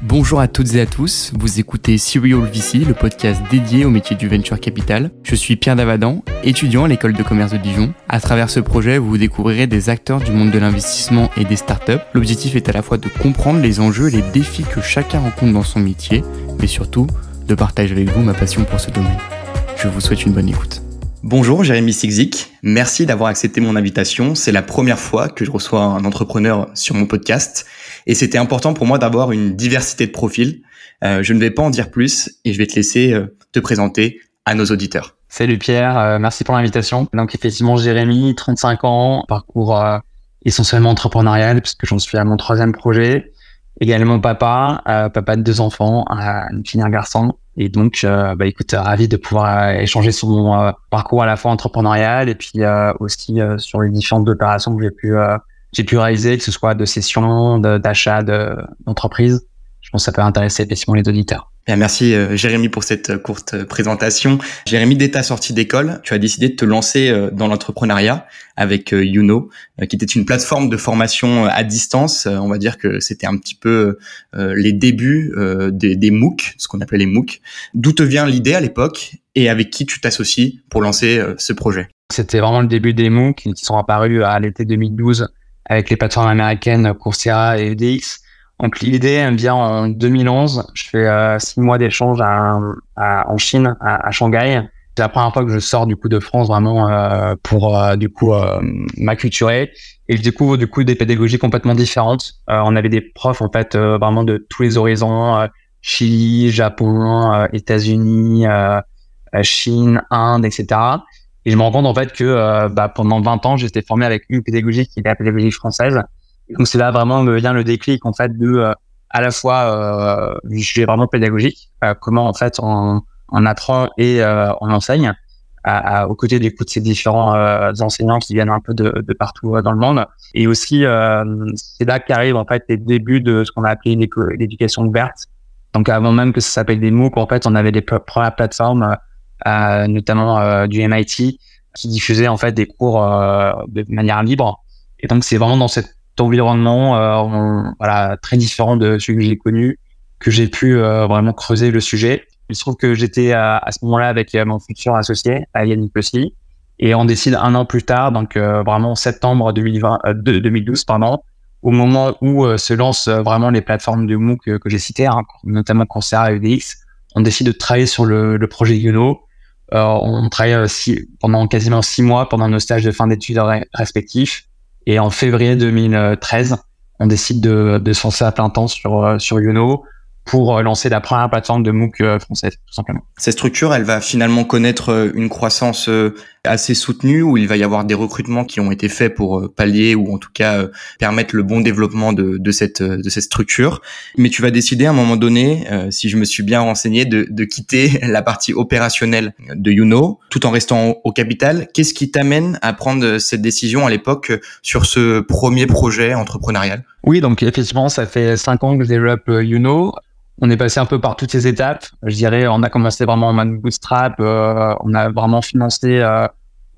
Bonjour à toutes et à tous, vous écoutez Serial VC, le podcast dédié au métier du venture capital. Je suis Pierre Davadan, étudiant à l'école de commerce de Dijon. À travers ce projet, vous découvrirez des acteurs du monde de l'investissement et des startups. L'objectif est à la fois de comprendre les enjeux et les défis que chacun rencontre dans son métier, mais surtout de partager avec vous ma passion pour ce domaine. Je vous souhaite une bonne écoute. Bonjour Jérémy Sigzik, merci d'avoir accepté mon invitation. C'est la première fois que je reçois un entrepreneur sur mon podcast et c'était important pour moi d'avoir une diversité de profils. Euh, je ne vais pas en dire plus et je vais te laisser euh, te présenter à nos auditeurs. Salut Pierre, euh, merci pour l'invitation. Donc effectivement Jérémy, 35 ans, parcours essentiellement entrepreneurial puisque j'en suis à mon troisième projet. Également papa, papa de deux enfants, une fille et un garçon. Et donc, euh, bah, écoute, ravi de pouvoir euh, échanger sur mon euh, parcours à la fois entrepreneurial et puis aussi sur les différentes opérations que j'ai pu j'ai pu réaliser, que ce soit de session, d'achat, d'entreprise. Je pense que ça peut intéresser effectivement les auditeurs. Merci euh, Jérémy pour cette euh, courte euh, présentation. Jérémy, dès ta sortie d'école, tu as décidé de te lancer dans l'entrepreneuriat avec Youno, qui était une plateforme de formation à distance. On va dire que c'était un petit peu les débuts des, des MOOC, ce qu'on appelait les MOOC. D'où te vient l'idée à l'époque et avec qui tu t'associes pour lancer ce projet? C'était vraiment le début des MOOC qui sont apparus à l'été 2012 avec les plateformes américaines Coursera et EDX donc l'idée vient en 2011. Je fais euh, six mois d'échange à, en Chine, à, Shanghai. C'est la première fois que je sors du coup de France vraiment euh, pour euh, du coup m'acculturer et je découvre du coup des pédagogies complètement différentes. on avait des profs en fait vraiment de tous les horizons Chili, Japon, États-Unis, Chine, Inde, etc. Et je me rends compte en fait que bah, pendant 20 ans j'étais formé avec une pédagogie qui était la pédagogie française donc c'est là vraiment me vient le déclic en fait de euh, à la fois euh, suis vraiment pédagogique, euh, comment en fait on, on apprend et euh, on enseigne à, à, aux côtés des de ces différents enseignants qui viennent un peu de, de partout dans le monde. Et aussi c'est là qu'arrive en fait les débuts de ce qu'on a appelé l'éducation ouverte. Donc avant même que ça s'appelle des MOOC, en fait on avait des premières plateformes, notamment du MIT, qui diffusaient en fait des cours de manière libre. Et donc c'est vraiment dans cette environnement euh, voilà, très différent de celui que j'ai connu, que j'ai pu euh, vraiment creuser le sujet. Il se trouve que j'étais à, ce moment-là avec euh, mon futur associé, Yannick aussi, et on décide un an plus tard, donc vraiment septembre 2020, 2012, pardon, au moment où se lancent vraiment les plateformes de MOOC que, j'ai citées, hein, notamment Coursera et EDX, on décide de travailler sur le, projet Yono. On travaille pendant quasiment six mois pendant nos stages de fin d'études respectifs. Et en février 2013, on décide de, de se lancer à plein temps sur, euh, sur Youno pour euh, lancer la première plateforme de MOOC euh, française, tout simplement. Cette structure, elle va finalement connaître une croissance assez soutenue où il va y avoir des recrutements qui ont été faits pour euh, pallier ou en tout cas euh, permettre le bon développement de, de cette euh, de cette structure. Mais tu vas décider à un moment donné, si je me suis bien renseigné, de, de quitter la partie opérationnelle de Youno, tout en restant au capital. Qu'est-ce qui t'amène à prendre cette décision à l'époque sur ce premier projet entrepreneurial? Oui, donc effectivement, ça fait cinq ans que je développe Youno on est passé un peu par toutes ces étapes. Je dirais, on a commencé vraiment en mode bootstrap. on a vraiment financé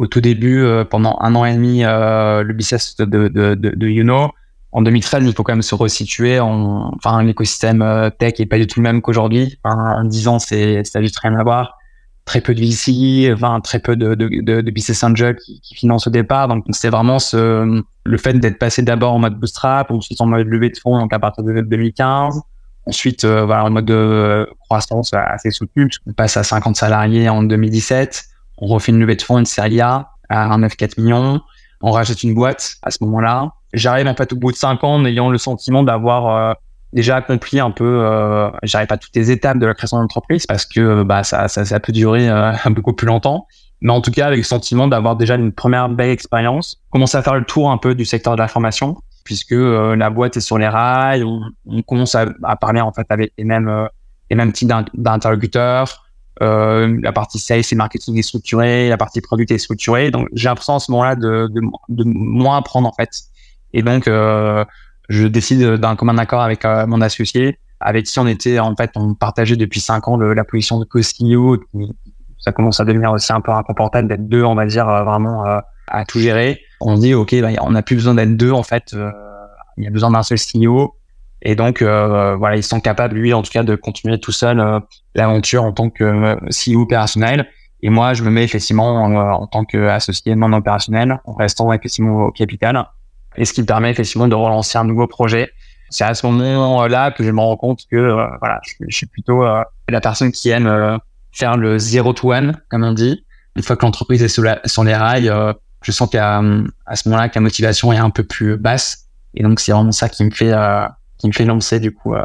au tout début, euh, pendant un an et demi, euh, le business de, de, de, de Youno. En 2013, il faut quand même se resituer. En, enfin, l'écosystème euh, tech est pas du tout le même qu'aujourd'hui. en 10 ans, c'est, ça a juste rien à voir. Très peu de VC, enfin, très peu de, de, business angel qui, qui financent au départ. Donc, c'est vraiment ce, le fait d'être passé d'abord en mode bootstrap, ensuite en mode levée de fonds, donc à partir de 2015. Ensuite, voilà, en mode de croissance assez soutenu, puisqu'on passe à 50 salariés en 2017 on refait une levée de fonds, une série A à 1,94 millions. On rachète une boîte à ce moment-là. J'arrive en fait au bout de cinq ans en ayant le sentiment d'avoir euh, déjà accompli un peu, euh, j'arrive pas toutes les étapes de la création d'entreprise parce que bah ça, ça, peut durer euh, beaucoup plus longtemps. Mais en tout cas, avec le sentiment d'avoir déjà une première belle expérience, commencer à faire le tour un peu du secteur de la formation, puisque euh, la boîte est sur les rails, on, on commence à, à, parler en fait avec les mêmes les mêmes types d'interlocuteurs. Euh, la partie sales et marketing est structurée, la partie produit est structurée. Donc j'ai l'impression à ce moment-là de, de, de, moins apprendre en fait. Et donc euh, je décide d'un commun accord avec euh, mon associé, avec qui on était en fait on partageait depuis cinq ans le, la position de co-CEO. Ça commence à devenir aussi un peu inconfortable d'être deux, on va dire euh, vraiment euh, à tout gérer. On dit ok, bah, on n'a plus besoin d'être deux en fait. il y a besoin d'un seul CEO Et donc, voilà, ils sont capables, lui, en tout cas, de continuer tout seul l'aventure en tant que CEO opérationnel. Et moi, je me mets effectivement en tant qu'associé non opérationnel, en restant effectivement au capital. Et ce qui me permet effectivement de relancer un nouveau projet. C'est à ce moment-là que je me rends compte que voilà, je, suis plutôt la personne qui aime faire le zero to one, comme on dit. Une fois que l'entreprise est sur, sur les rails, je sens qu'à à ce moment-là que la motivation est un peu plus basse et donc c'est vraiment ça qui me fait euh, qui me fait lancer du coup euh,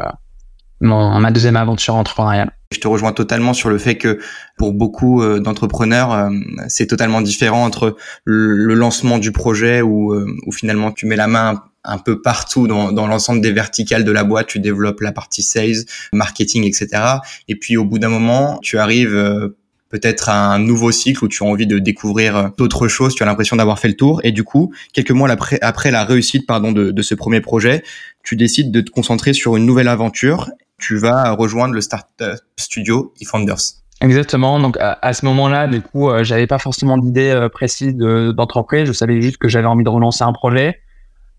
ma deuxième aventure entrepreneuriale. Je te rejoins totalement sur le fait que pour beaucoup euh, d'entrepreneurs, c'est totalement différent entre le, lancement du projet où, finalement tu mets la main un peu partout dans l'ensemble des verticales de la boîte, tu développes la partie sales, marketing, etc. Et puis au bout d'un moment, tu arrives peut-être un nouveau cycle où tu as envie de découvrir euh, d'autres choses, tu as l'impression d'avoir fait le tour et du coup, quelques mois après, après la réussite pardon de, ce premier projet, tu décides de te concentrer sur une nouvelle aventure, tu vas rejoindre le startup studio eFounders. Exactement. Donc à, ce moment-là, du coup, euh, j'avais pas forcément d'idée euh, précise d'entreprise. je savais juste que j'avais envie de relancer un projet.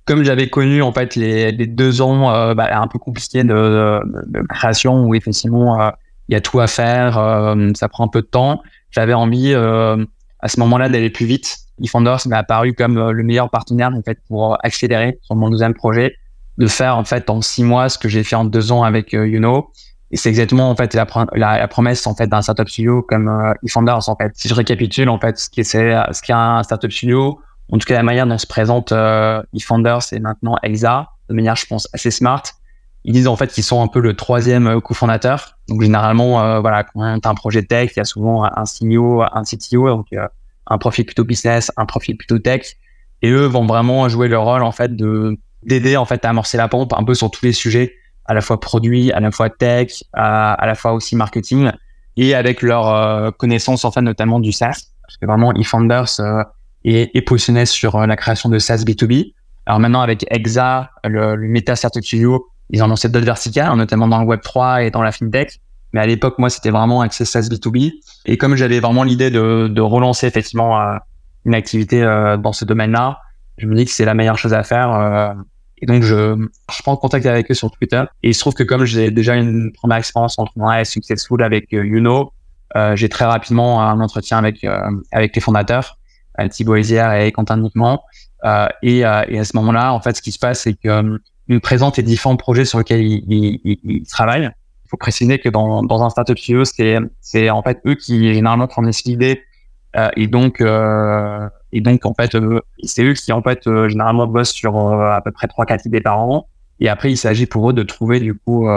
Comme j'avais connu en fait les, deux ans bah, un peu compliqués de, création où effectivement il y a tout à faire, euh, ça prend un peu de temps. J'avais envie euh, à ce moment-là d'aller plus vite. eFounders m'a apparu comme euh, le meilleur partenaire en fait pour accélérer sur mon deuxième projet, de faire en fait en six mois ce que j'ai fait en deux ans avec euh, Youno. Et c'est exactement en fait la, promesse en fait d'un startup studio comme euh, eFounders en fait. Si je récapitule en fait ce qui c'est ce qu'est un startup studio, en tout cas la manière dont se présente euh, eFounders et maintenant Exa de manière je pense assez smart ils disent en fait qu'ils sont un peu le troisième euh, cofondateur. Donc généralement, euh, voilà, quand tu as un projet tech, il y a souvent un CEO, un CTO, donc euh, un profil plutôt business, un profil plutôt tech, et eux vont vraiment jouer le rôle en fait de d'aider en fait à amorcer la pompe un peu sur tous les sujets, à la fois produit, à la fois tech, à, à la fois aussi marketing, et avec leur euh, connaissance en fait notamment du SaaS, parce que vraiment eFounders euh, est, est positionné sur la création de SaaS B2B. Alors maintenant avec Exa, le, le Meta Startup ils ont lancé d'autres verticales, notamment dans le Web 3 et dans la fintech. Mais à l'époque, moi, c'était vraiment Access SaaS B2B. Et comme j'avais vraiment l'idée de, de, relancer effectivement euh, une activité euh, dans ce domaine-là, je me dis que c'est la meilleure chose à faire. Euh, et donc, je, je prends contact avec eux sur Twitter. Et il se trouve que comme j'ai déjà une première expérience entrepreneuriale successful avec Youno, j'ai très rapidement un entretien avec avec les fondateurs, Thibaut Hézière et Quentin Niquement. et, et à ce moment-là, en fait, ce qui se passe, c'est que nous présente les différents projets sur lesquels ils, ils, ils travaillent. Il faut préciser que dans, dans un startup studio, c'est c'est en fait eux qui généralement fournissent l'idée euh, et donc euh, et donc en fait euh, c'est eux qui en fait euh, généralement bossent sur euh, à peu près trois quatre idées par an. Et après il s'agit pour eux de trouver du coup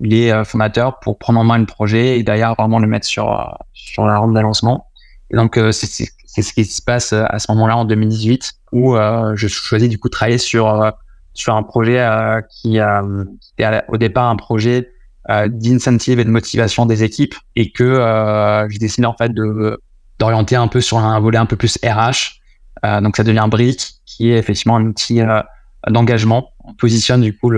les fondateurs pour prendre en main le projet et d'ailleurs vraiment le mettre sur sur la ronde lancement. Et donc c'est c'est ce qui se passe à ce moment-là en 2018 où je choisis du coup de travailler sur sur un projet euh, qui, euh, était au départ un projet euh, d'incentive et de motivation des équipes et que euh, j'ai décidé en fait de d'orienter un peu sur un volet un peu plus RH. Euh, donc ça devient Brick, qui est effectivement un outil d'engagement. On positionne du coup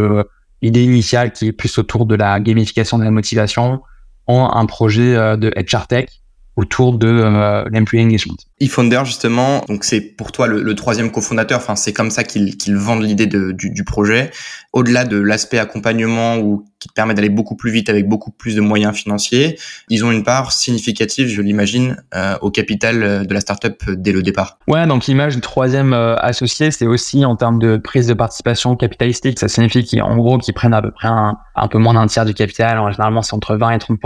l'idée initiale qui est plus autour de la gamification de la motivation en un projet de HR Tech autour de euh, l'employee engagement. eFounder justement, donc c'est pour toi le, le troisième cofondateur. Enfin, c'est comme ça qu'ils qu'ils vendent l'idée du, du projet. Au-delà de l'aspect accompagnement ou qui te permet d'aller beaucoup plus vite avec beaucoup plus de moyens financiers, ils ont une part significative, je l'imagine, euh, au capital euh, de la startup dès le départ. Ouais, donc l'image du troisième euh, associé, c'est aussi en termes de prise de participation capitalistique. Ça signifie qu'en gros, qu'ils prennent à peu près un, un peu moins d'un tiers du capital. En généralement, c'est entre 20 et 30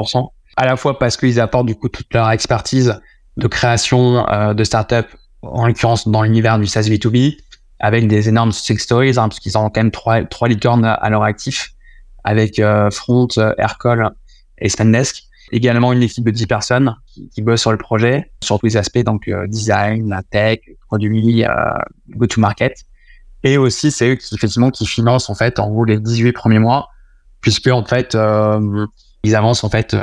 à la fois parce qu'ils apportent du coup toute leur expertise de création euh, de startups, en l'occurrence dans l'univers du SaaS B2B, avec des énormes success stories, hein, parce qu'ils ont quand même trois, trois licornes à leur actif, avec euh, Front, Aircall et Spendesk. Également une équipe de 10 personnes qui, qui bossent sur le projet, sur tous les aspects, donc euh, design, la tech, produit, euh, go-to-market. Et aussi, c'est eux qui, effectivement, qui financent, en fait, en gros, les 18 premiers mois, puisque, en fait, ils avancent en fait euh,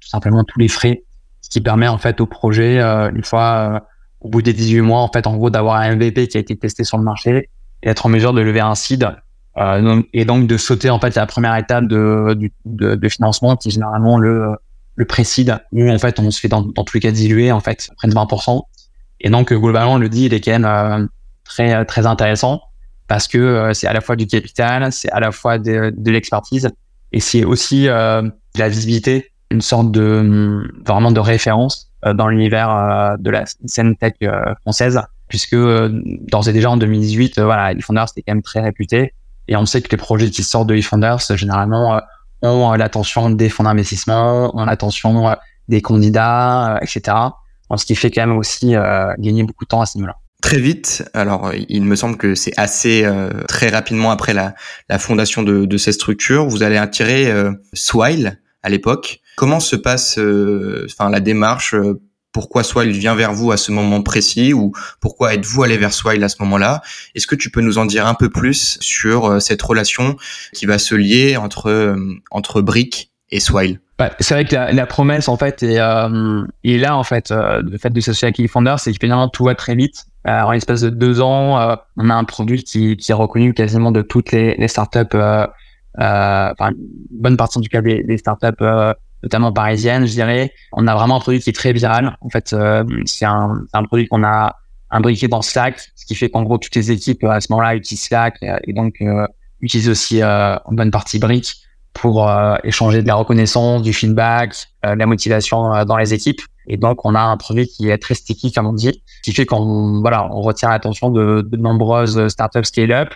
tout simplement tous les frais, ce qui permet en fait au projet euh, une fois euh, au bout des 18 mois en fait en gros d'avoir un MVP qui a été testé sur le marché et être en mesure de lever un seed et donc de sauter en fait la première étape de, de, de financement qui est généralement le le pré-seed où en fait on se fait dans, dans tous les cas diluer en fait près de 20% et donc globalement le deal est quand même très très intéressant parce que c'est à la fois du capital, c'est à la fois de, de l'expertise et c'est aussi de la visibilité, une sorte de vraiment de référence dans l'univers de la scène tech française. Puisque d'ores et déjà en 2018, voilà, eFounders était quand même très réputé. Et on sait que les projets qui sortent de eFounders généralement ont l'attention des fonds d'investissement, ont l'attention des candidats, etc. Ce qui fait quand même aussi gagner beaucoup de temps à ce niveau-là très vite. Alors, il me semble que c'est assez euh, très rapidement après la, la fondation de, de, ces structures. Vous allez attirer euh, Swile à l'époque. Comment se passe, euh, enfin, la démarche Pourquoi Swile vient vers vous à ce moment précis ou pourquoi êtes-vous allé vers Swile à ce moment-là? Est-ce que tu peux nous en dire un peu plus sur cette relation qui va se lier entre entre Brick et Swile? Bah, c'est vrai que la, la, promesse en fait est, euh, est là en fait euh, le fait de s'associer avec Founder c'est que finalement tout va très vite en l'espace de deux ans euh, on a un produit qui, qui, est reconnu quasiment de toutes les, les startups euh, euh, enfin bonne partie du cas des, startups notamment parisiennes je dirais on a vraiment un produit qui est très viral en fait c'est un, un produit qu'on a imbriqué dans Slack ce qui fait qu'en gros toutes les équipes à ce moment-là utilisent Slack et donc utilisent aussi en bonne partie Brick pour euh, échanger de la reconnaissance, du feedback, euh, de la motivation euh, dans les équipes. Et donc, on a un produit qui est très sticky, comme on dit, qui fait qu'on voilà, on retient l'attention de, de nombreuses startups scale-up.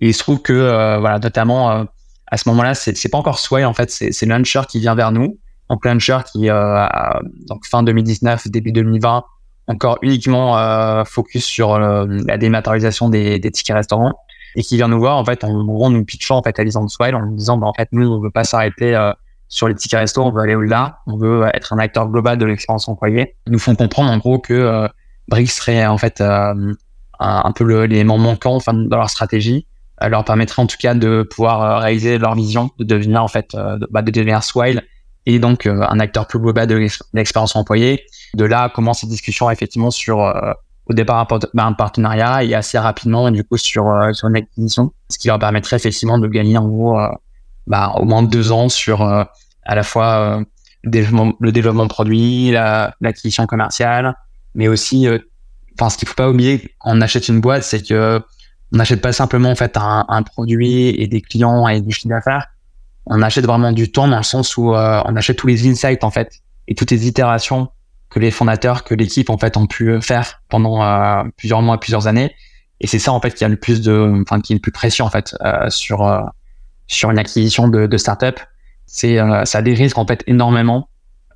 Il se trouve que, voilà, notamment à ce moment-là, c'est, pas encore Sway, en fait, c'est, Launcher qui vient vers nous. Donc Launcher qui, donc fin 2019, début 2020, encore uniquement focus sur la dématérialisation des, des tickets restaurants et qui vient nous voir en fait en gros nous pitchant en fait à Lisande Swile en nous disant bah, en fait nous on veut pas s'arrêter euh, sur les tickets resto on veut aller au-delà on veut euh, être un acteur global de l'expérience employée. Ils nous font comprendre en gros que euh, Brix serait en fait euh, un, peu l'élément manquant enfin dans leur stratégie leur permettrait en tout cas de pouvoir réaliser leur vision de devenir en fait de, bah, de devenir Swile et donc un acteur plus global de l'expérience employée. De là commence cette discussion effectivement sur au départ bah, un, partenariat et assez rapidement du coup sur euh, sur une acquisition, ce qui leur permettrait effectivement de gagner en gros euh, bah, au moins deux ans sur euh, à la fois le développement, le développement de produits, l'acquisition commerciale, mais aussi enfin ce qu'il faut pas oublier on achète une boîte, c'est que on n'achète pas simplement en fait un, un, produit et des clients et du chiffre d'affaires. On achète vraiment du temps dans le sens où on achète tous les insights en fait et toutes les itérations que les fondateurs, que l'équipe en fait ont pu faire pendant euh, plusieurs mois, plusieurs années. Et c'est ça en fait qui a le plus de, enfin qui est le plus précieux en fait euh, sur euh, sur une acquisition de, de startup. C'est ça risques en fait énormément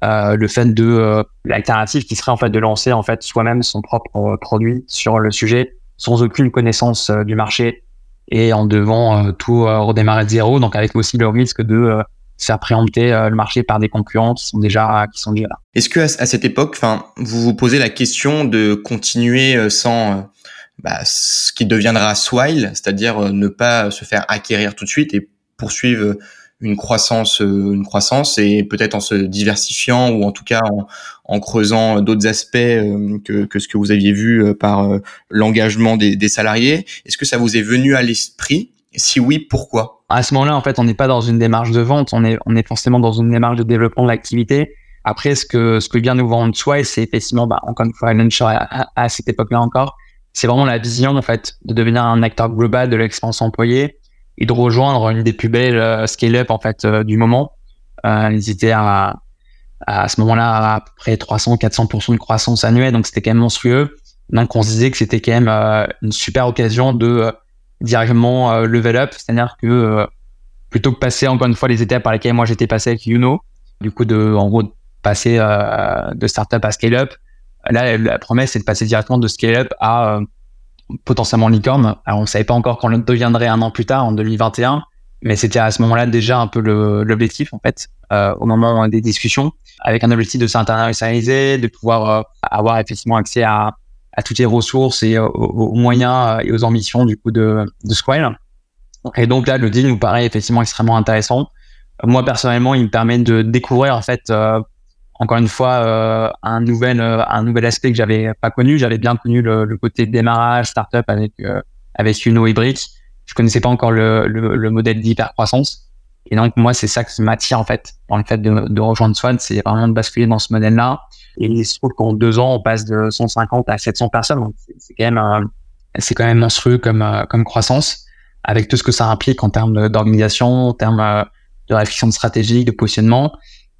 le fait de l'alternative qui serait en fait de lancer en fait soi-même son propre produit sur le sujet sans aucune connaissance du marché et en devant tout redémarrer de zéro. Donc avec aussi le risque de faire préempter euh, le marché par des concurrents qui sont déjà qui sont déjà là. Est-ce que à, cette époque, enfin, vous vous posez la question de continuer euh, sans euh, bah, ce qui deviendra Swile, c'est-à-dire ne pas se faire acquérir tout de suite et poursuivre une croissance, une croissance et peut-être en se diversifiant ou en tout cas en, creusant d'autres aspects que, que, ce que vous aviez vu par l'engagement des, salariés. Est-ce que ça vous est venu à l'esprit? Si oui, pourquoi? À ce moment-là, en fait, on n'est pas dans une démarche de vente, on est, on est forcément dans une démarche de développement de l'activité. Après, ce que, ce que vient nous vendre soi, c'est effectivement, bah, encore une fois, à, à, cette époque-là encore, c'est vraiment la vision, en fait, de devenir un acteur global de l'expérience employée et de rejoindre une des plus belles euh, scale-up, en fait, euh, du moment. Euh, ils étaient à, à ce moment-là à près 300, 400% de croissance annuelle, donc c'était quand même monstrueux. Donc, on se disait que c'était quand même une super occasion de directement level up, c'est-à-dire que plutôt que passer encore une fois les étapes par lesquelles moi j'étais passé avec Youno, du coup de en gros passer euh, de startup à scale up, là la promesse c'est de passer directement de scale up à potentiellement licorne. Alors on savait pas encore quand on deviendrait un an plus tard en 2021, mais c'était à ce moment-là déjà un peu l'objectif en fait au moment des discussions, avec un objectif de s'internationaliser, de pouvoir avoir effectivement accès à toutes les ressources et aux, moyens euh, et aux ambitions du coup de, de. Et donc là, le deal nous paraît effectivement extrêmement intéressant. Moi personnellement, il me permet de découvrir en fait euh, encore une fois euh, un nouvel un nouvel aspect que j'avais pas connu. J'avais bien connu le, le, côté démarrage startup avec avec Uno et Brick. Je connaissais pas encore le, le, le modèle d'hyper croissance. Et donc moi, c'est ça qui m'attire en fait dans le fait de, de rejoindre Swan, c'est vraiment de basculer dans ce modèle-là et il se trouve qu'en deux ans, on passe de 150 à 700 personnes. Donc, c'est quand même c'est quand même monstrueux comme comme croissance, avec tout ce que ça implique en termes d'organisation, en termes de réflexion de stratégie, de positionnement.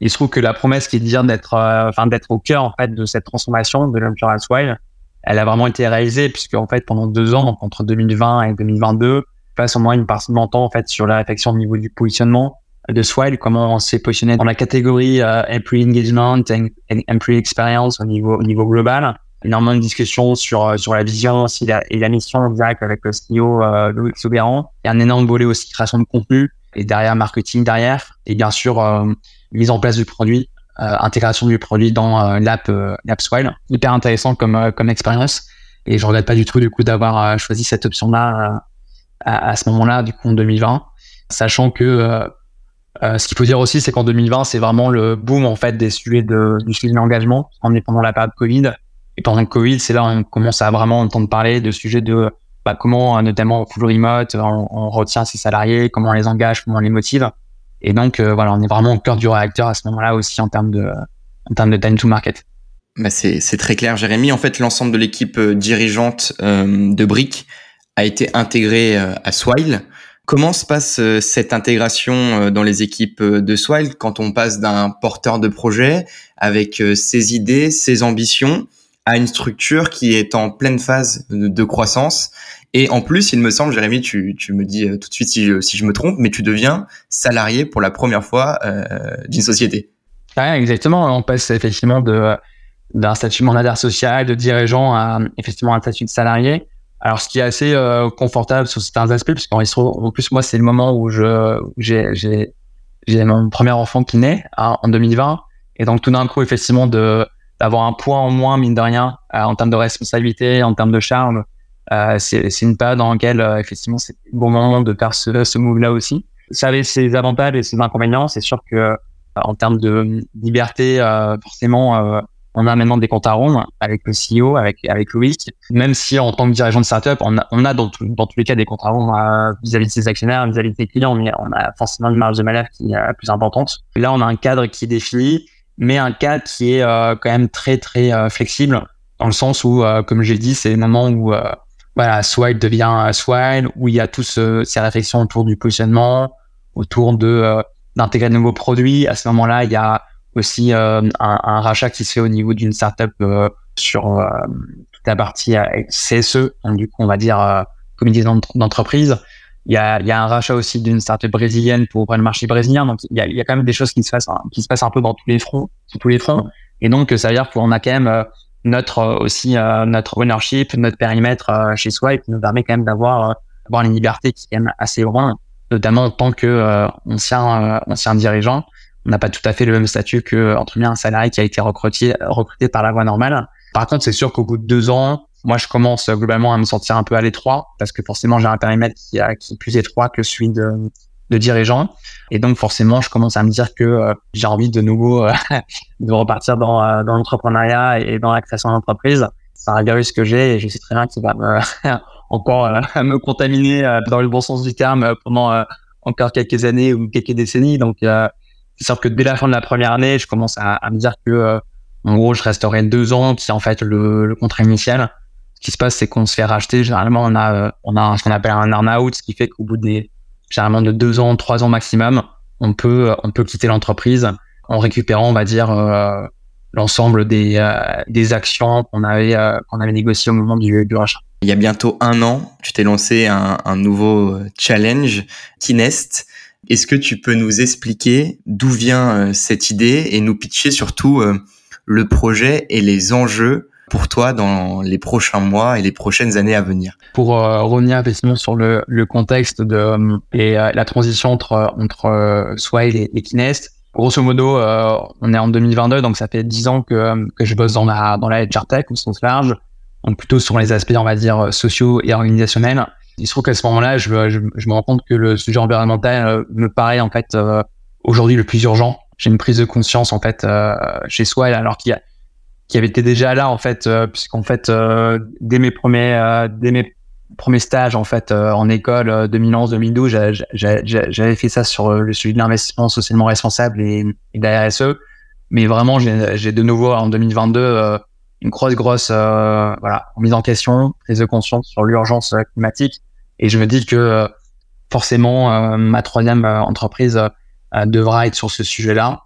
Il se trouve que la promesse qui est de dire d'être, enfin d'être au cœur en fait de cette transformation de l'Insurance Wild, elle a vraiment été réalisée puisque en fait pendant deux ans, entre 2020 et 2022, passe au moins une partie de mon temps en fait sur la réflexion au niveau du positionnement de Swile, comment on s'est positionné dans la catégorie euh, Employee Engagement et Employee Experience au niveau, au niveau global. Énormément de discussions sur, euh, sur la vision et la mission directe avec le CEO euh, Louis Soubéran. Il y a un énorme volet aussi création de contenu et derrière marketing derrière. Et bien sûr, euh, mise en place du produit, euh, intégration du produit dans l'app l'app Swile. Hyper intéressant comme, comme expérience. Et je regrette pas du tout du coup d'avoir choisi cette option-là à, à, ce moment-là, du coup en 2020, sachant que euh, ce qu'il faut dire aussi, c'est qu'en 2020, c'est vraiment le boom en fait des sujets de, du suivi d'engagement. On est pendant la période Covid. Et pendant le Covid, c'est là où on commence à vraiment entendre parler de sujets de bah, comment, euh, notamment full remote, on, on, retient ses salariés, comment on les engage, comment on les motive. Et donc, euh, voilà, on est vraiment au cœur du réacteur à ce moment-là aussi en termes de, en termes de time to market. Bah c'est, très clair, Jérémy. En fait, l'ensemble de l'équipe dirigeante euh, de Brick a été intégré à Swile. Comment se passe euh, cette intégration euh, dans les équipes euh, de Swile quand on passe d'un porteur de projet avec ses idées, ses ambitions? À une structure qui est en pleine phase de croissance et en plus, il me semble, Jérémy, tu, tu me dis tout de suite si je, si je me trompe, mais tu deviens salarié pour la première fois euh, d'une société. Ouais, exactement. On passe effectivement de d'un statut mandataire social, de dirigeant à effectivement un statut de salarié. Alors, ce qui est assez euh, confortable sur certains aspects, puisqu'en en plus, moi, c'est le moment où je j'ai mon premier enfant qui naît hein, en 2020, et donc tout d'un coup, effectivement, de d'avoir un poids en moins, mine de rien, euh, en termes de responsabilité, en termes de charme, euh, c'est une période dans laquelle euh, effectivement c'est le bon moment de faire ce ce move là aussi. Ça avait ses avantages et ses inconvénients. C'est sûr que en termes de liberté, forcément on a maintenant des comptes à rendre avec le CEO, avec avec Loïc. Même si en tant que dirigeant de startup, on a, on a dans, dans tous les cas des comptes à euh, vis-à-vis de ses actionnaires, vis-à-vis de ses clients, mais on a forcément une marge de manœuvre qui est plus importante. Là, on a un cadre qui est défini, mais un cadre qui est euh, quand même très très euh, flexible dans le sens où, comme j'ai dit, c'est le moment où voilà, Swile devient Swile, où il y a tous ces réflexions autour du positionnement, autour de d'intégrer de nouveaux produits. À ce moment-là, il y a aussi euh, un, un, rachat qui se fait au niveau d'une startup euh, sur euh, toute la partie CSE, donc du coup on va dire comité d'entreprise. Il y a, y a un rachat aussi d'une startup brésilienne pour, pour le marché brésilien, donc il y, a, y a quand même des choses qui se passent, hein, qui se passent un peu dans tous les fronts, sur tous les fronts. Et donc ça veut dire qu'on a quand même notre aussi notre ownership, notre périmètre chez soi et qui nous permet quand même d'avoir avoir une liberté qui est assez loin, notamment en tant que ancien ancien dirigeant on n'a pas tout à fait le même statut que entre un salarié qui a été recruté recruté par la voie normale. Par contre, c'est sûr qu'au bout de deux ans, moi, je commence globalement à me sentir un peu à l'étroit parce que forcément, j'ai un périmètre qui, est plus étroit que celui de, de dirigeant. Et donc, forcément, je commence à me dire que euh, j'ai envie de nouveau euh, de repartir dans, euh, dans l'entrepreneuriat et dans la création d'entreprise. C'est un virus que j'ai et je sais très bien qu'il va me, encore me contaminer dans le bon sens du terme pendant encore quelques années ou quelques décennies. Donc, c'est sûr que dès la fin de la première année, je commence à, à me dire que, euh, en gros, je resterai deux ans, qui est en fait le, le contrat initial. Ce qui se passe, c'est qu'on se fait racheter. Généralement, on a, euh, on a ce qu'on appelle un earn-out, ce qui fait qu'au bout des, généralement de deux ans, trois ans maximum, on peut, euh, on peut quitter l'entreprise en récupérant, on va dire, l'ensemble des, des actions qu'on avait, qu'on avait négociées au moment du, rachat. Il y a bientôt un an, tu t'es lancé un, un nouveau challenge, Kinest. Est-ce que tu peux nous expliquer d'où vient euh, cette idée et nous pitcher surtout euh, le projet et les enjeux pour toi dans les prochains mois et les prochaines années à venir Pour euh, revenir effectivement sur le, le contexte de et la transition entre entre Swile et, et Kinest, grosso modo, on est en 2022, donc ça fait 10 ans que que je bosse dans la dans la HR tech au sens large, donc plutôt sur les aspects on va dire sociaux et organisationnels. Il se trouve qu'à ce moment-là, je, je, je, me rends compte que le sujet environnemental euh, me paraît en fait euh, aujourd'hui le plus urgent. J'ai une prise de conscience en fait euh, chez soi, alors qu'il y a qui avait été déjà là en fait, puisqu'en fait dès mes premiers dès mes premiers stages en fait en école 2011-2012, j'avais fait ça sur le sujet de l'investissement socialement responsable et, et de la RSE. Mais vraiment, j'ai de nouveau en 2022 une grosse, grosse voilà, mise en question, prise de conscience sur l'urgence climatique. Et je me dis que forcément, ma troisième entreprise devra être sur ce sujet-là.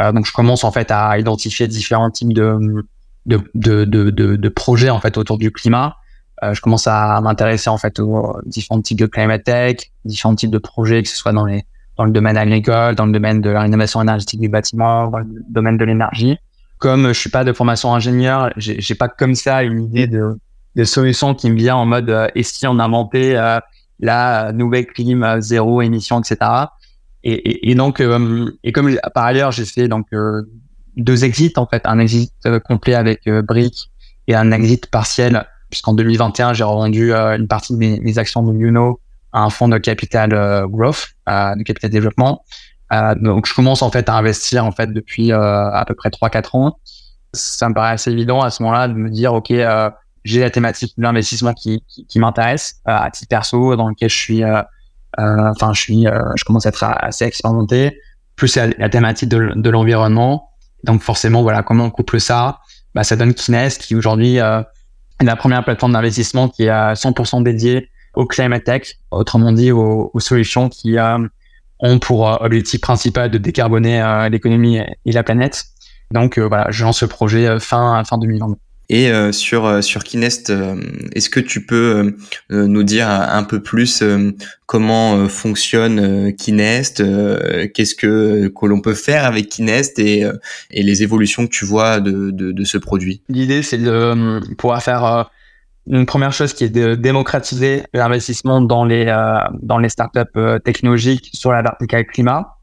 Donc, je commence en fait à identifier différents types de, de, de, de, de projets en fait autour du climat. Euh, je commence à m'intéresser en fait aux différents types de climate tech, différents types de projets, que ce soit dans les dans le domaine agricole, dans le domaine de la rénovation énergétique du bâtiment, dans le domaine de l'énergie. Comme je suis pas de formation ingénieur, j'ai pas comme ça une idée de, de solution qui me vient en mode euh, est-ce si on inventait euh, la nouvelle clim euh, zéro émission, etc. Et, et, et donc et comme par ailleurs j'ai fait donc deux exits en fait, un exit complet avec Brick et un exit partiel puisqu'en 2021, j'ai revendu euh, une partie de mes, actions de Luno à un fonds de capital euh, growth, euh, de capital développement. donc, je commence en fait à investir en fait depuis à peu près 3-4 ans. Ça me paraît assez évident à ce moment-là de me dire, ok, j'ai la thématique de l'investissement qui, qui, m'intéresse à titre perso, dans lequel je suis, enfin, je suis, je commence à être assez expérimenté. Plus la, thématique de, l'environnement. Donc, forcément, voilà, comment on couple ça? Bah, Ça donne Kines, qui aujourd'hui la première plateforme d'investissement qui est à 100% dédiée au climate tech, autrement dit aux, solutions qui euh, ont pour euh, objectif principal de décarboner euh, l'économie et la planète. Donc voilà, je lance ce projet fin fin 2022. Et euh, sur euh, sur Kinest, euh, est-ce que tu peux nous dire un peu plus comment fonctionne Kinest, qu'est-ce que que l'on peut faire avec Kinest et et les évolutions que tu vois de de, de ce produit? L'idée, c'est de pouvoir faire une première chose qui est de démocratiser l'investissement dans les dans les startups technologiques sur la verticale climat.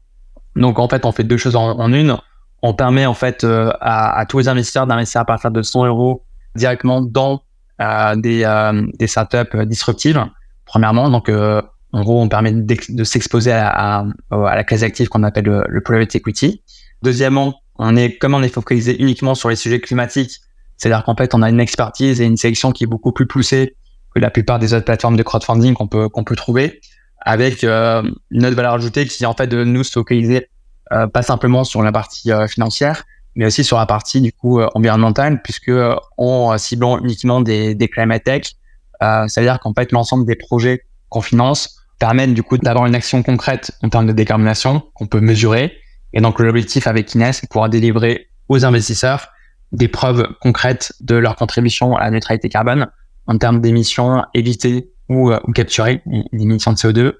Donc en fait, on fait deux choses en une on permet en fait euh, à, tous les investisseurs d'investir à partir de 100 euros directement dans euh, des, euh, des startups disruptives. Premièrement, donc en gros, on permet de, s'exposer à, la classe active qu'on appelle le, private equity. Deuxièmement, on est comme on est focalisé uniquement sur les sujets climatiques, c'est-à-dire qu'en fait, on a une expertise et une sélection qui est beaucoup plus poussée que la plupart des autres plateformes de crowdfunding qu'on peut qu'on peut trouver, avec une autre valeur ajoutée qui est en fait de nous focaliser euh, pas simplement sur la partie euh, financière, mais aussi sur la partie du coup euh, environnementale, puisque en ciblant uniquement des, des climate tech, c'est-à-dire qu'en fait l'ensemble des projets qu'on finance permettent du coup d'avoir une action concrète en termes de décarbonation qu'on peut mesurer. Et donc l'objectif avec Ines, c'est de pouvoir délivrer aux investisseurs des preuves concrètes de leur contribution à la neutralité carbone en termes d'émissions évitées ou, ou capturées, d'émissions de CO2.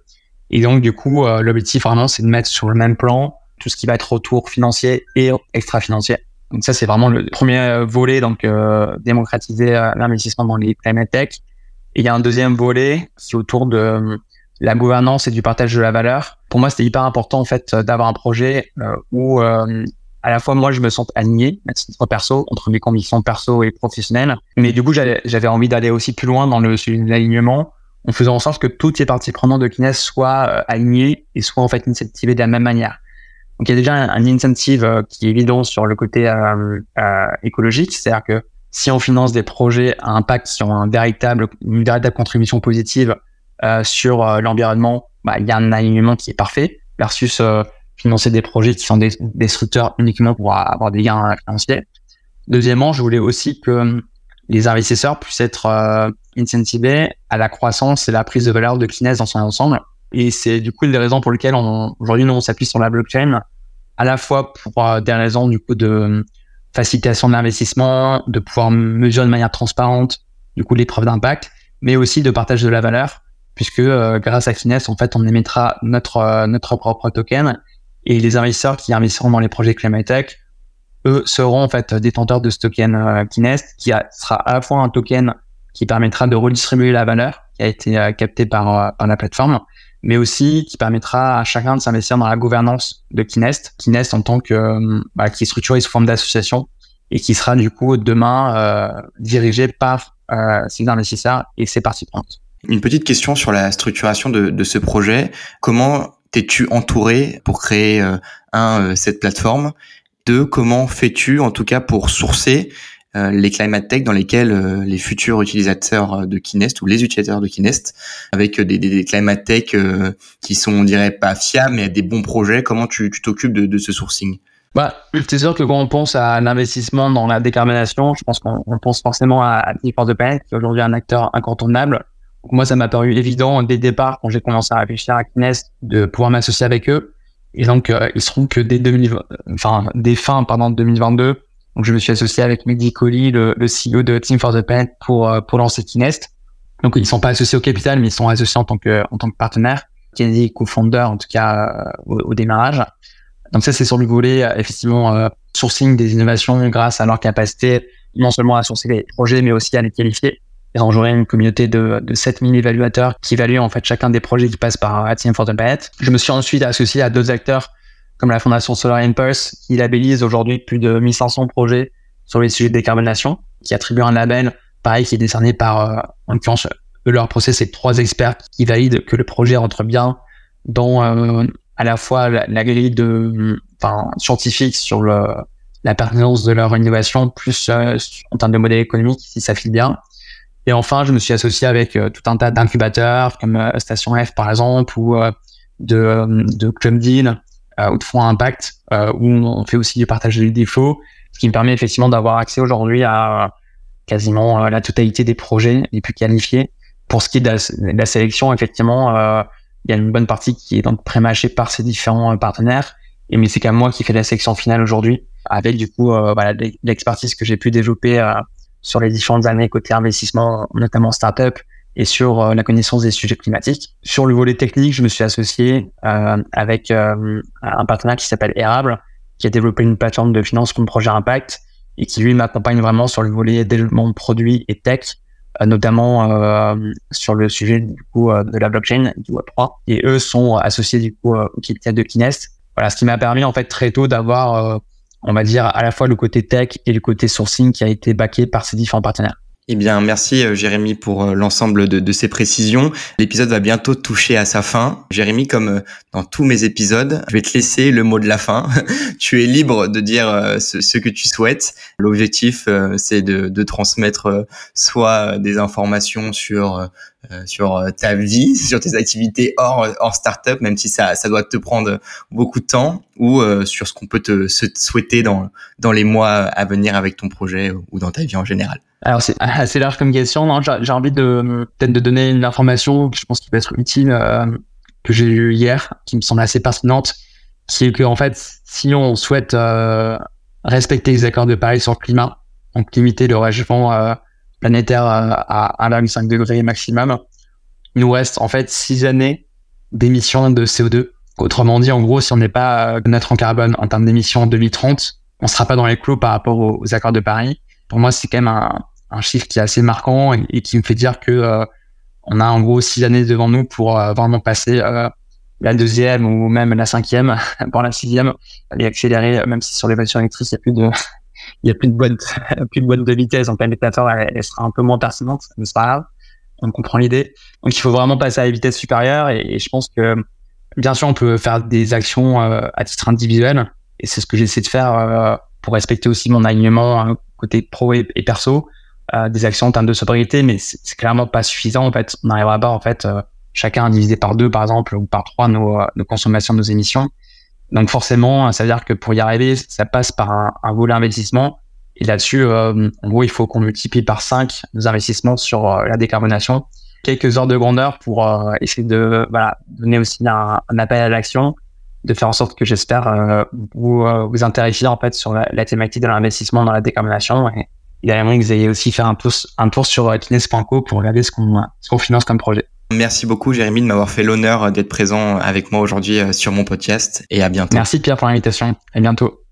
Et donc du coup, l'objectif vraiment, c'est de mettre sur le même plan tout ce qui va être autour financier et extra-financier. Donc ça, c'est vraiment le premier euh, volet, donc euh, démocratiser euh, l'investissement dans les climate tech. Et il y a un deuxième volet qui est autour de la gouvernance et du partage de la valeur. Pour moi, c'était hyper important en fait d'avoir un projet où à la fois moi je me sens aligné à titre perso entre mes convictions perso et professionnelles, mais du coup j'avais envie d'aller aussi plus loin dans le sujet de l'alignement en faisant en sorte que toutes les parties prenantes de Kines soient alignées et soient en fait incentivées de la même manière. Donc il y a déjà un, incentive euh, qui est évident sur le côté euh, euh, écologique, c'est-à-dire que si on finance des projets à impact qui ont un véritable, une véritable contribution positive sur l'environnement, bah, il y a un alignement qui est parfait versus financer des projets qui sont des destructeurs uniquement pour avoir des gains financiers. Deuxièmement, je voulais aussi que les investisseurs puissent être incentivés à la croissance et la prise de valeur de Kines dans son ensemble. Et c'est du coup une des raisons pour lesquelles aujourd'hui nous on s'appuie sur la blockchain, à la fois pour euh, des raisons du coup de facilitation de l'investissement, de pouvoir mesurer de manière transparente du coup les preuves d'impact, mais aussi de partage de la valeur, puisque euh, grâce à Finesse en fait on émettra notre euh, notre propre token et les investisseurs qui investiront dans les projets Climatech, eux seront en fait détenteurs de ce token euh, qui sera à la fois un token qui permettra de redistribuer la valeur qui a été captée par, par la plateforme, mais aussi qui permettra à chacun de s'investir dans la gouvernance de Kinest. Kinest en tant que euh, bah, qui est structuré sous forme d'association et qui sera du coup demain euh, dirigé par euh, ses investisseurs et ses parties prenantes. Une petite question sur la structuration de, de ce projet. Comment t'es-tu entouré pour créer euh, un cette plateforme? Deux, comment fais-tu en tout cas pour sourcer euh, les climate tech dans lesquels euh, les futurs utilisateurs euh, de Kinest ou les utilisateurs de Kinest avec des, des, climate tech qui sont on dirait pas fiables mais des bons projets comment tu t'occupes de, de, ce sourcing? Bah, c'est sûr que quand on pense à l'investissement dans la décarbonation, je pense qu'on pense forcément à, Force de Planète, qui est aujourd'hui un acteur incontournable. Moi, ça m'a paru évident dès le départ, quand j'ai commencé à réfléchir à Kines, de pouvoir m'associer avec eux. Et donc, euh, ils seront que dès 2020, enfin, dès fin, pardon, 2022. Donc, je me suis associé avec Mehdi Colli, le, le CEO de Team for the Planet, pour, euh, pour lancer Kinest. Donc, ils sont pas associés au capital, mais ils sont associés en tant que, en tant que partenaire. Kennedy, co-founder, en tout cas, euh, au, démarrage. Donc, ça, c'est sur le volet, effectivement, sourcing des innovations grâce à leur capacité, non seulement à sourcer les projets, mais aussi à les qualifier. Et j'aurai une communauté de, de 7000 évaluateurs qui évaluent en fait chacun des projets qui passent par Team for the Planet. Je me suis ensuite associé à d'autres acteurs comme la fondation Solar Impulse qui labellise aujourd'hui plus de 1500 projets sur les sujets de décarbonation, qui attribue un label pareil qui est décerné par, euh, en l'occurrence, leur procès, c'est trois experts qui valident que le projet rentre bien dans euh, à la fois la, grille de, enfin, scientifique sur le, la pertinence de leur innovation, plus euh, en termes de modèle économique, si ça file bien. Et enfin, je me suis associé avec tout un tas d'incubateurs comme Station F par exemple, ou de, de Club Deal, euh, ou de fonds impact, euh, où on fait aussi du partage de défauts, ce qui me permet effectivement d'avoir accès aujourd'hui à quasiment euh, la totalité des projets les plus qualifiés. Pour ce qui est de la, sélection, effectivement, il y a une bonne partie qui est donc pré-mâchée par ces différents partenaires. Et mais c'est quand même moi qui fais la sélection finale aujourd'hui, avec du coup voilà, l'expertise que j'ai pu développer sur les différentes années côté investissement, notamment startup, et sur euh, la connaissance des sujets climatiques. Sur le volet technique, je me suis associé euh, avec euh, un partenaire qui s'appelle Érable, qui a développé une plateforme de finance comme projet impact et qui lui m'accompagne vraiment sur le volet développement de produits et tech, notamment sur le sujet du coup de la blockchain du Web3. Et eux sont associés du coup au kit de Kinest. Voilà, ce qui m'a permis en fait très tôt d'avoir, on va dire, à la fois le côté tech et le côté sourcing qui a été backé par ces différents partenaires. Eh bien, merci euh, Jérémy pour euh, l'ensemble de, ces précisions. L'épisode va bientôt toucher à sa fin. Jérémy, comme euh, dans tous mes épisodes, je vais te laisser le mot de la fin. tu es libre de dire ce, que tu souhaites. L'objectif, c'est de, de, transmettre soit des informations sur sur ta vie, sur tes activités hors hors startup, même si ça ça doit te prendre beaucoup de temps, ou sur ce qu'on peut te souhaiter dans dans les mois à venir avec ton projet ou dans ta vie en général. Alors c'est assez large comme question. J'ai envie de peut-être de donner une information que je pense qui peut être utile euh, que j'ai eu hier, qui me semble assez pertinente, qui est que en fait, si on souhaite euh, respecter les accords de Paris sur le climat, donc limiter le réchauffement euh, planétaire à 1,5 degré maximum, il nous reste en fait six années d'émissions de CO2. Autrement dit, en gros, si on n'est pas neutre en carbone en termes d'émissions en 2030, on sera pas dans les clous par rapport aux accords de Paris. Pour moi, c'est quand même un, un chiffre qui est assez marquant et, qui me fait dire que euh, on a en gros six années devant nous pour euh, vraiment passer euh, la deuxième ou même la cinquième pour la sixième et accélérer même si sur les voitures électriques il y a plus de il y a plus de boîte plus de boîte de vitesse en plein dictateur elle, sera un peu moins pertinente mais c'est pas grave. On comprend l'idée. Donc il faut vraiment passer à la vitesse supérieure et, je pense que bien sûr on peut faire des actions à titre individuel et c'est ce que j'essaie de faire pour respecter aussi mon alignement hein, côté pro et perso des actions en termes de sobriété, mais c'est clairement pas suffisant. En fait, on n'arrivera pas en fait euh, chacun à diviser par deux, par exemple, ou par trois nos, euh, nos consommations, nos émissions. Donc forcément, ça veut dire que pour y arriver, ça passe par un, un volet investissement. Et là-dessus, euh, en gros, il faut qu'on multiplie par cinq nos investissements sur la décarbonation. Quelques heures de grandeur pour essayer de voilà, donner aussi un, un appel à l'action, de faire en sorte que j'espère vous, vous intéresser en fait sur la, thématique de l'investissement dans la décarbonation il que vous ayez aussi fait un tour, un tour sur Kines.co pour regarder ce qu'on ce qu'on finance comme projet. Merci beaucoup Jérémy de m'avoir fait l'honneur d'être présent avec moi aujourd'hui euh, sur mon podcast et à bientôt. Merci Pierre pour l'invitation. À bientôt.